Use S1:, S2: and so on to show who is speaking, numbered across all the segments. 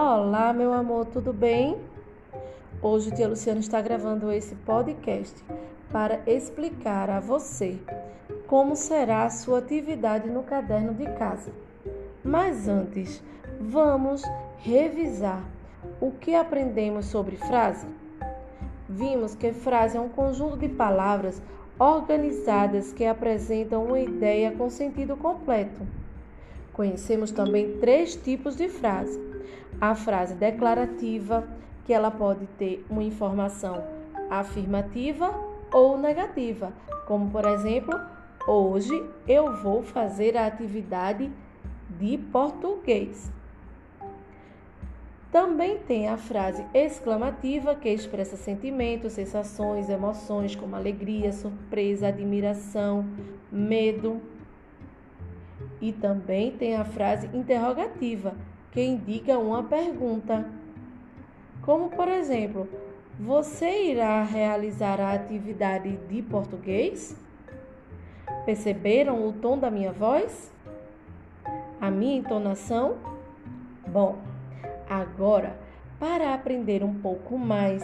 S1: Olá, meu amor, tudo bem? Hoje, tia Luciana está gravando esse podcast para explicar a você como será a sua atividade no caderno de casa. Mas antes, vamos revisar o que aprendemos sobre frase. Vimos que frase é um conjunto de palavras organizadas que apresentam uma ideia com sentido completo. Conhecemos também três tipos de frase. A frase declarativa, que ela pode ter uma informação afirmativa ou negativa, como por exemplo, hoje eu vou fazer a atividade de português. Também tem a frase exclamativa, que expressa sentimentos, sensações, emoções como alegria, surpresa, admiração, medo. E também tem a frase interrogativa, que indica uma pergunta. Como, por exemplo, você irá realizar a atividade de português? Perceberam o tom da minha voz? A minha entonação? Bom, agora, para aprender um pouco mais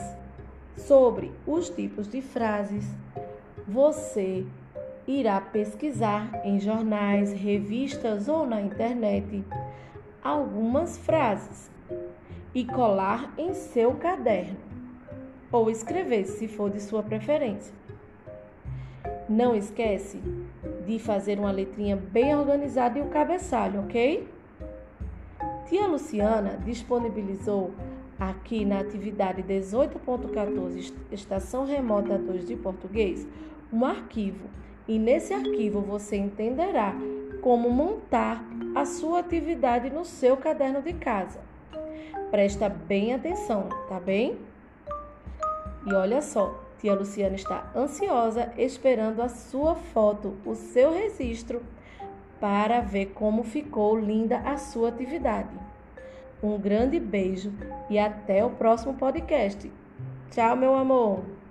S1: sobre os tipos de frases, você irá pesquisar em jornais, revistas ou na internet algumas frases e colar em seu caderno ou escrever se for de sua preferência. Não esquece de fazer uma letrinha bem organizada e o cabeçalho, ok? Tia Luciana disponibilizou aqui na atividade 18.14 Estação Remota 2 de Português um arquivo e nesse arquivo você entenderá como montar a sua atividade no seu caderno de casa. Presta bem atenção, tá bem? E olha só, tia Luciana está ansiosa esperando a sua foto, o seu registro, para ver como ficou linda a sua atividade. Um grande beijo e até o próximo podcast. Tchau, meu amor!